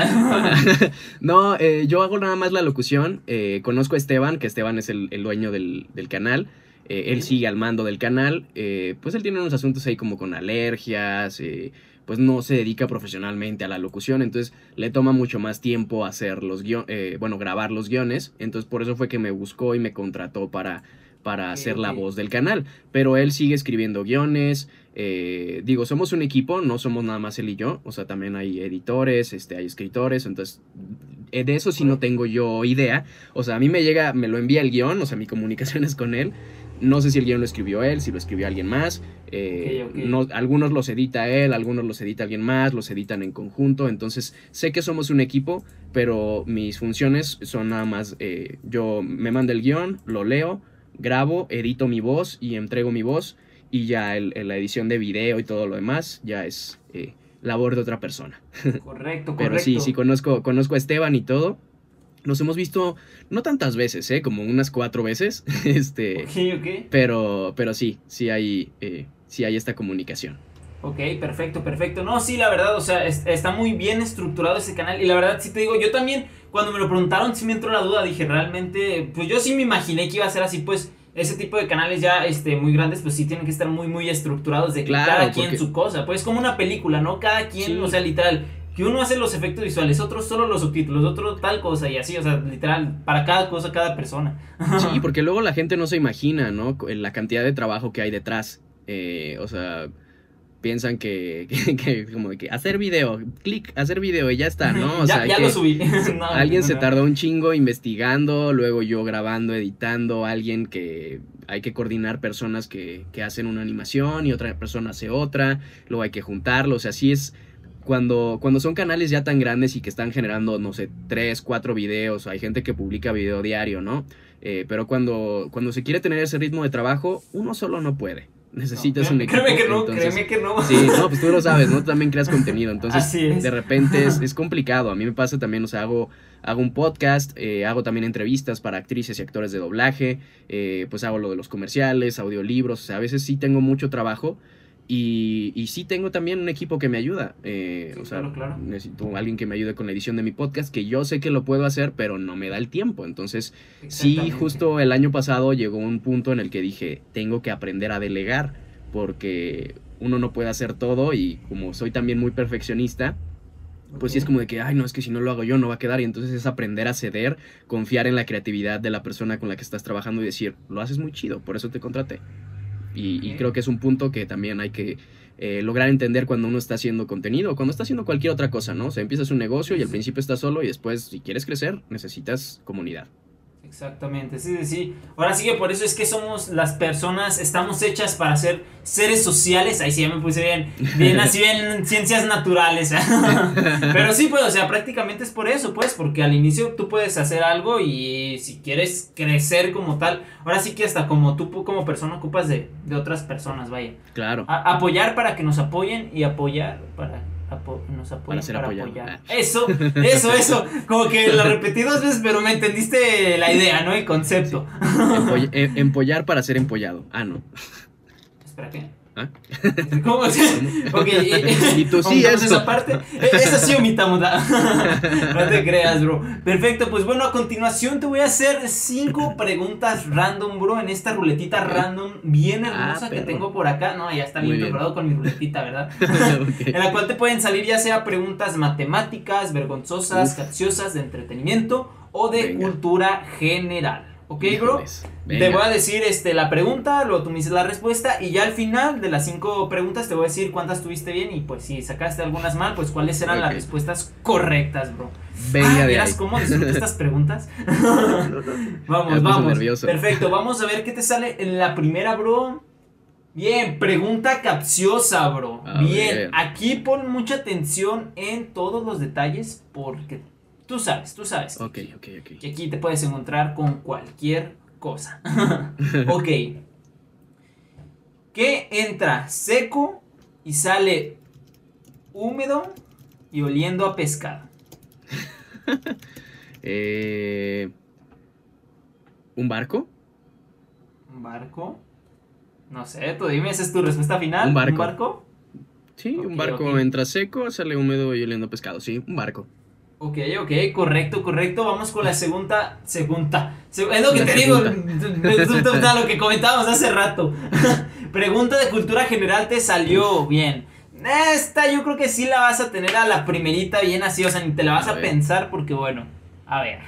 no, eh, yo hago nada más la locución. eh, conozco a Esteban, que Esteban es el, el dueño del, del canal. eh, él sigue al mando del canal. eh, pues él tiene unos asuntos ahí como con alergias. eh, pues no se dedica profesionalmente a la locución. Entonces le toma mucho más tiempo hacer los guio- eh, bueno, grabar los guiones. Entonces por eso fue que me buscó y me contrató para, para hacer la voz del canal. Pero él sigue escribiendo guiones. eh, digo, somos un equipo, no somos nada más él y yo. O sea, también hay editores, este, hay escritores. Entonces, eh, de eso sí no tengo yo idea. O sea, a mí me llega, me lo envía el guion, o sea, mi comunicación es con él. No sé si el guion lo escribió él, si lo escribió alguien más. eh, no- algunos los edita él, algunos los edita alguien más, los editan en conjunto. Entonces, sé que somos un equipo, pero mis funciones son nada más, eh, yo me mando el guion, lo leo, grabo, edito mi voz y entrego mi voz. Y ya el- el- la edición de video y todo lo demás ya es eh, labor de otra persona. Correcto, correcto. Pero sí, sí, conozco, conozco a Esteban y todo. Nos hemos visto, no tantas veces, ¿eh? Como unas cuatro veces. Este. Ok, ok. Pero, pero sí, sí hay, eh, sí hay esta comunicación. Ok, perfecto, perfecto. No, sí, la verdad, o sea, es- está muy bien estructurado ese canal. Y la verdad, sí te digo, yo también, cuando me lo preguntaron, sí me entró la duda. Dije, realmente, pues yo sí me imaginé que iba a ser así, pues. Ese tipo de canales ya este, muy grandes, pues sí tienen que estar muy, muy estructurados de que Claro, cada quien porque- su cosa. Pues como una película, ¿no? Cada quien, Sí. o sea, literal. Que uno hace los efectos visuales, otro solo los subtítulos, otro tal cosa y así, o sea, literal, para cada cosa, cada persona. Sí, porque luego la gente no se imagina, ¿no? La cantidad de trabajo que hay detrás. Eh, o sea, piensan que, que, que como que hacer video, clic, hacer video y ya está, ¿no? O ya sea, ya que lo subí. No, alguien no, se tardó un chingo investigando, luego yo grabando, editando, alguien que hay que coordinar personas que, que hacen una animación y otra persona hace otra, luego hay que juntarlo, o sea, así es cuando, cuando son canales ya tan grandes y que están generando, no sé, tres, cuatro videos, hay gente que publica video diario, ¿no? Eh, pero cuando, cuando se quiere tener ese ritmo de trabajo, uno solo no puede. Necesitas No, un equipo. créeme que no, entonces- créeme que no. Sí, no, pues tú lo sabes, ¿no? Tú también creas contenido. Entonces, Así es. de repente es, es complicado. A mí me pasa también, o sea, hago, hago un podcast, eh, hago también entrevistas para actrices y actores de doblaje, eh, pues hago lo de los comerciales, audiolibros, o sea, a veces sí tengo mucho trabajo. Y, y sí tengo también un equipo que me ayuda. eh, Sí, o sea, claro, claro. necesito alguien que me ayude con la edición de mi podcast, que yo sé que lo puedo hacer, pero no me da el tiempo. Entonces, Sí, justo el año pasado llegó un punto en el que dije, tengo que aprender a delegar, porque uno no puede hacer todo y como soy también muy perfeccionista, pues sí es como de que, ay, no, es que si no lo hago yo no va a quedar. Y entonces es aprender a ceder, confiar en la creatividad de la persona con la que estás trabajando y decir, lo haces muy chido, por eso te contraté. Y, y creo que es un punto que también hay que eh, lograr entender cuando uno está haciendo contenido, cuando está haciendo cualquier otra cosa, ¿no? O sea, empiezas un negocio y al principio estás solo y después, si quieres crecer, necesitas comunidad. Exactamente, sí, sí, sí. Ahora sí que por eso es que somos las personas, estamos hechas para ser seres sociales. Ahí sí ya me puse bien, bien así bien ciencias naturales. Pero sí, pues, o sea, prácticamente es por eso, pues, porque al inicio tú puedes hacer algo y si quieres crecer como tal, ahora sí que hasta como tú como persona ocupas de, de otras personas, vaya. Claro. A- apoyar para que nos apoyen y apoyar para apo- nos apoyen Para ser para apoyado. apoyar. Ah. Eso, eso, eso. Como que lo repetí dos veces, pero me entendiste la idea, ¿no? El concepto. Empoll- eh, empollar para ser empollado. Ah, no. Espera, ¿qué? ¿Ah? ¿Cómo? ok, Y tú sí, esa parte. E- Esa sí omitamos. No te creas, bro. Perfecto, pues bueno, a continuación te voy a hacer cinco preguntas random, bro, en esta ruletita random bien Ah, hermosa que tengo por acá. No, ya está bien bien. preparado con mi ruletita, ¿verdad? En la cual te pueden salir ya sea preguntas matemáticas, vergonzosas, capciosas, de entretenimiento o de Venga. cultura general. ¿Ok, bro? Te voy a decir este, la pregunta, luego tú me dices la respuesta y ya al final de las cinco preguntas te voy a decir cuántas tuviste bien y pues si sacaste algunas mal, pues cuáles eran las respuestas correctas, bro. Venga ah. ¿vieras cómo disfruto estas preguntas? vamos, vamos. nervioso. Perfecto, vamos a ver qué te sale en la primera, bro. Bien, pregunta capciosa, bro. A Bien, aquí pon mucha atención en todos los detalles porque tú sabes, tú sabes. Ok, ok, ok. Que aquí te puedes encontrar con cualquier cosa. ok. ¿Qué entra seco y sale húmedo y oliendo a pescado? Eh, ¿Un barco? Un barco. No sé, tú dime, ¿esa es tu respuesta final? Un barco. ¿Un barco? Sí, un barco entra seco, sale húmedo y oliendo a pescado. Sí, un barco. Ok, ok, correcto, correcto. Vamos con la segunda. Segunda. Se- Es lo que La te digo. segunda. Resulta lo que comentábamos hace rato. Pregunta de cultura general te salió bien. Esta yo creo que sí la vas a tener a la primerita bien así. O sea, ni te la vas A a, pensar porque, bueno. A ver.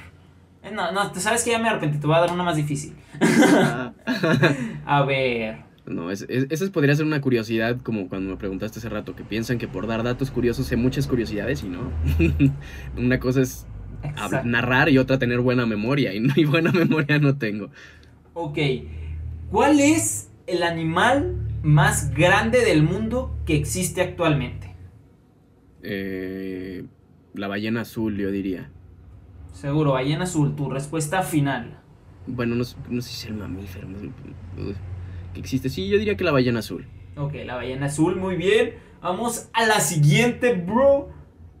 Eh, No, no, tú sabes que ya me arrepentí. Te voy a dar una más difícil. A ver. No, es, es- esa podría ser una curiosidad, como cuando me preguntaste hace rato, que piensan que por dar datos curiosos sé muchas curiosidades y no. una cosa es narrar y otra tener buena memoria, y, buena memoria no tengo. Ok. ¿Cuál es el animal más grande del mundo que existe actualmente? Eh, la ballena azul, yo diría. Seguro, ballena azul, tu respuesta final. Bueno, no, no sé si es el mamífero que existe. Sí, yo diría que la ballena azul. Ok, la ballena azul, muy bien. Vamos a la siguiente, bro.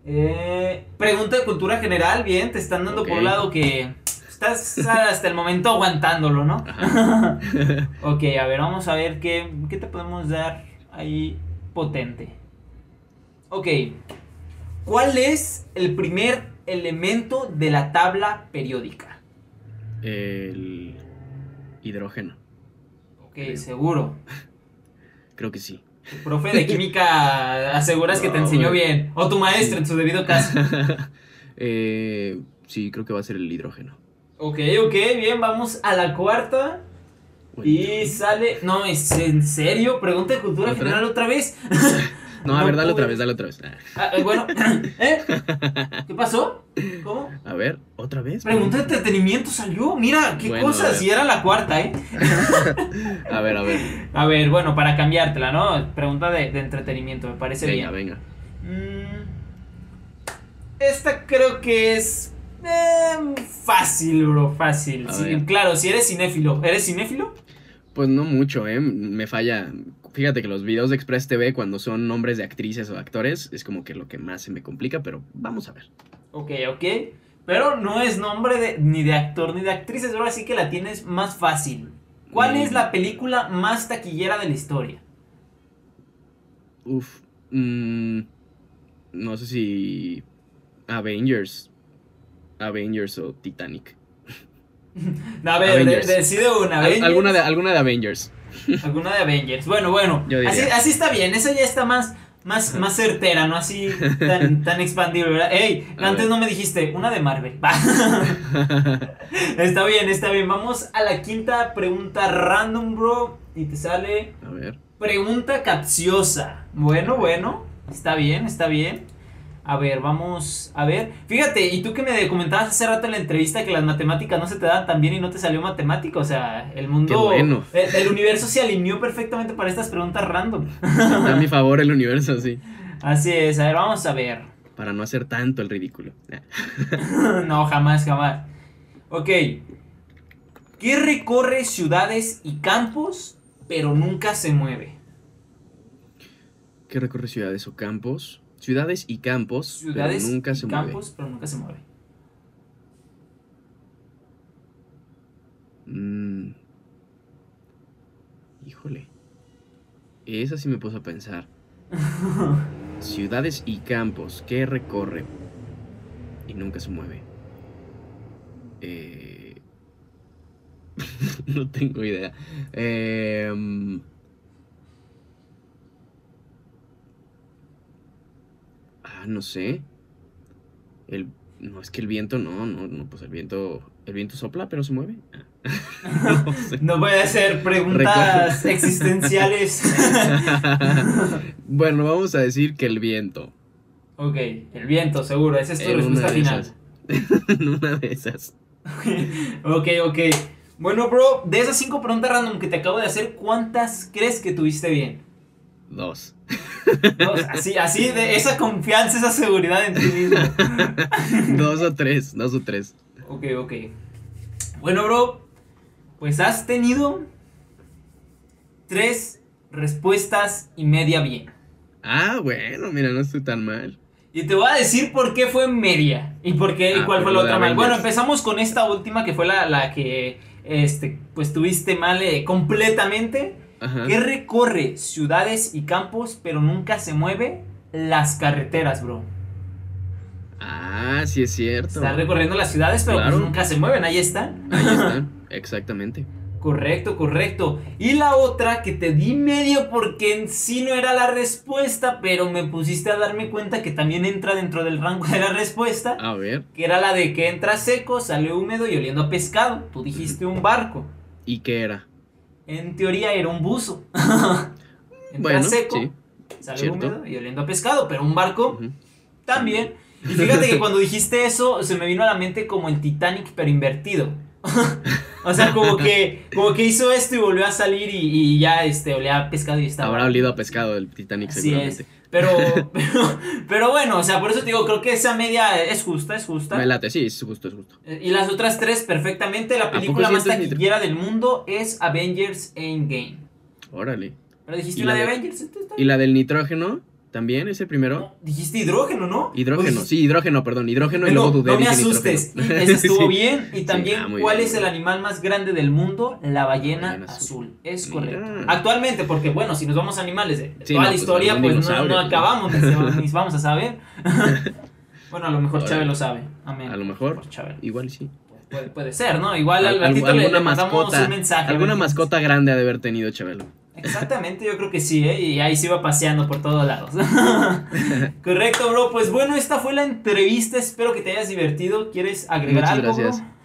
Eh, pregunta de cultura general, bien, te están dando por un lado que estás hasta el momento aguantándolo, ¿no? Ok, a ver, vamos a ver qué, qué te podemos dar ahí potente. Ok, ¿cuál es el primer elemento de la tabla periódica? el hidrógeno. Ok, Creo. seguro. Creo que sí. Tu profe de química aseguras que te enseñó güey. bien. O tu maestra Sí. en su debido caso. Eh, sí, creo que va a ser el hidrógeno. Ok, ok, bien, vamos a la cuarta. Bueno, Y sale. No, ¿es en serio? Pregunta de cultura ¿Otra? general otra vez. No, a no ver, dale otra vez, dale otra vez. Ah, Ah, eh, bueno, ¿eh? ¿Qué pasó? ¿Cómo? A ver, otra vez. Pregunta de entretenimiento salió. Mira, qué Bueno, cosas. Y era la cuarta, ¿eh? A ver, a ver. A ver, bueno, para cambiártela, ¿no? Pregunta de, de entretenimiento, me parece Venga, bien. venga. Mm, esta creo que es. eh, fácil, bro, fácil. Sí, claro, si eres cinéfilo. ¿Eres cinéfilo? Pues no mucho, ¿eh? Me falla. Fíjate que los videos de Express TV, cuando son nombres de actrices o actores, es como que lo que más se me complica, pero vamos a ver. Ok, ok. Pero no es nombre de, ni de actor ni de actrices, ahora sí que la tienes más fácil. ¿Cuál Mm. es la película más taquillera de la historia? Uf. mm, no sé si. Avengers. Avengers o Titanic. A ver, decide una. Avengers. alguna, de, alguna de Avengers. Alguna de Avengers. Bueno, bueno. Así, así está bien. Esa ya está más, más, más certera, no así tan, tan expandible, ¿verdad? Ey, A antes ver. no me dijiste una de Marvel. Va. está bien, está bien. Vamos a la quinta pregunta random, bro. Y te sale a ver. pregunta capciosa. Bueno, bueno. Está bien, está bien. A ver, vamos a ver. Fíjate, y tú que me comentabas hace rato en la entrevista que las matemáticas no se te dan tan bien y no te salió matemática. O sea, el mundo. Qué bueno. El, el universo se alineó perfectamente para estas preguntas random. Está a mi favor el universo, sí. Así es, a ver, vamos a ver. Para no hacer tanto el ridículo. No, jamás, jamás. Ok. ¿Qué recorre ciudades y campos, pero nunca se mueve? ¿Qué recorre ciudades o campos? Ciudades y campos, Ciudades pero nunca y se mueve. campos, pero nunca se mueve. Mm. Híjole. Esa sí me puso a pensar. Ciudades y campos, ¿qué recorre? Y nunca se mueve. Eh, no tengo idea. Em, Ah, no sé. El... No, es que el viento no, no, no, pues el viento, el viento sopla, pero se mueve. Ah. No sé. No puede ser preguntas existenciales. Bueno, vamos a decir que el viento. ok, el viento, seguro. Esa es tu En respuesta final. En una de esas. ok, ok. Bueno, bro, de esas cinco preguntas random que te acabo de hacer, ¿cuántas crees que tuviste bien? Dos. Así, así, de esa confianza, esa seguridad en ti mismo. dos o tres, dos o tres. Ok, ok. Bueno, bro, pues has tenido tres respuestas y media bien. Ah, bueno, mira, no estoy tan mal. Y te voy a decir por qué fue media y por qué y Ah, cuál fue la otra mal. Bueno, empezamos con esta última que fue la, la que este pues tuviste mal eh, completamente. Ajá. que recorre ciudades y campos, pero nunca se mueve las carreteras, bro. Ah, sí es cierto. Está recorriendo las ciudades, pero pues nunca se mueven, ahí están. Ahí están, exactamente. Correcto, correcto. Y la otra que te di medio porque en sí no era la respuesta, pero me pusiste a darme cuenta que también entra dentro del rango de la respuesta, A ver, que era la de que entra seco, sale húmedo y oliendo a pescado. Tú dijiste un barco. ¿y qué era? En teoría era un buzo. Bueno, seco, sí. sale húmedo y oliendo a pescado, pero un barco también. Y fíjate que cuando dijiste eso, se me vino a la mente como el Titanic, pero invertido. o sea, como que, como que hizo esto y volvió a salir y, y ya este, olía a pescado y estaba. Habrá olido a pescado el Titanic Así seguramente. es. Pero, pero, pero bueno, o sea, por eso te digo, creo que esa media es justa, es justa. Me late, sí, es justo, es justo. Eh, Y las otras tres perfectamente. La película más taquillera del mundo es Avengers Endgame. Órale. Pero dijiste ¿Y la de de- Avengers. ¿Esto está- ¿Y la del nitrógeno? ¿También ese primero? No, dijiste hidrógeno, ¿no? Hidrógeno, dijiste- sí, hidrógeno, perdón, hidrógeno y luego dudé. no me asustes. Esa estuvo Sí. bien. Y Sí, también, ah, ¿cuál bien, es el animal más grande del mundo? La ballena, ballena azul. azul. Es Mira. correcto. Actualmente, porque bueno, si nos vamos a animales de, de Sí, toda no, la pues, historia, algún pues no, pues, acabamos, ni, vamos a saber. bueno, a lo mejor. Chávez lo sabe. Amén. A lo mejor. Chávez. Igual sí. Puede, puede ser, ¿no? Igual al Al- le, le mandamos mascota, un mensaje. alguna mascota grande ha de haber tenido Chabelo. Exactamente, yo creo que sí, ¿eh? Y ahí se iba paseando por todos lados. Correcto, bro. Pues bueno, esta fue la entrevista. Espero que te hayas divertido. ¿Quieres agregar Muchas algo, gracias. bro?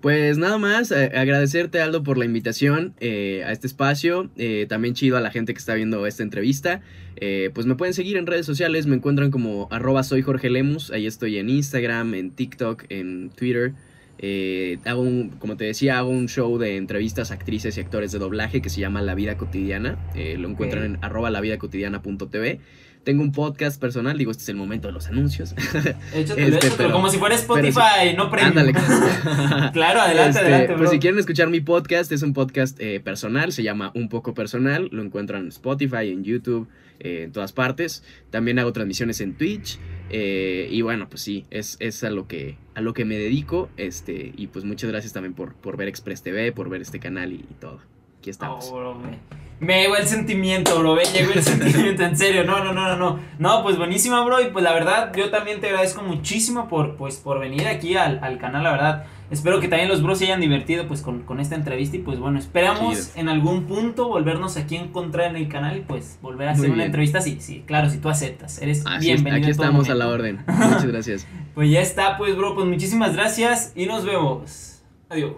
Pues nada más, eh, agradecerte Aldo por la invitación eh, a este espacio, eh, también chido a la gente que está viendo esta entrevista, Eh, pues me pueden seguir en redes sociales, me encuentran como arroba soy Jorge Lemus, ahí estoy en Instagram, en TikTok, en Twitter, Eh, hago un, como te decía, hago un show de entrevistas a actrices y actores de doblaje que se llama La Vida Cotidiana, eh, lo encuentran Ok. en arroba lavidacotidiana.tv. Tengo un podcast personal, digo, este es el momento de los anuncios. Échatelo, Este, échatelo, pero- como si fuera Spotify, pero no premium. Ándale. claro, adelante, Este, adelante, bro. Pues si quieren escuchar mi podcast, es un podcast eh, personal, se llama Un poco personal, lo encuentran en Spotify, en YouTube, eh, en todas partes. También hago transmisiones en Twitch. eh, y bueno, pues sí, es, es a lo que a lo que me dedico. Este, y pues muchas gracias también por, por ver Express TV, por ver este canal y, todo. Aquí estamos. Oh, bro, me, me llegó el sentimiento, bro. Me llegó el sentimiento, en serio. No, no, no, no, no. No, pues buenísima, bro. Y pues la verdad, yo también te agradezco muchísimo por, pues, por venir aquí al, al canal, la verdad. Espero que también los bros se hayan divertido pues con, con esta entrevista y pues bueno, esperamos Chido. en algún punto volvernos aquí a encontrar en el canal y pues volver a hacer Muy una bien. entrevista. Sí, sí, claro, si tú aceptas. Eres Así es, bienvenido. aquí estamos a la orden. Muchas gracias. Pues ya está, pues bro, pues muchísimas gracias y nos vemos. Adiós.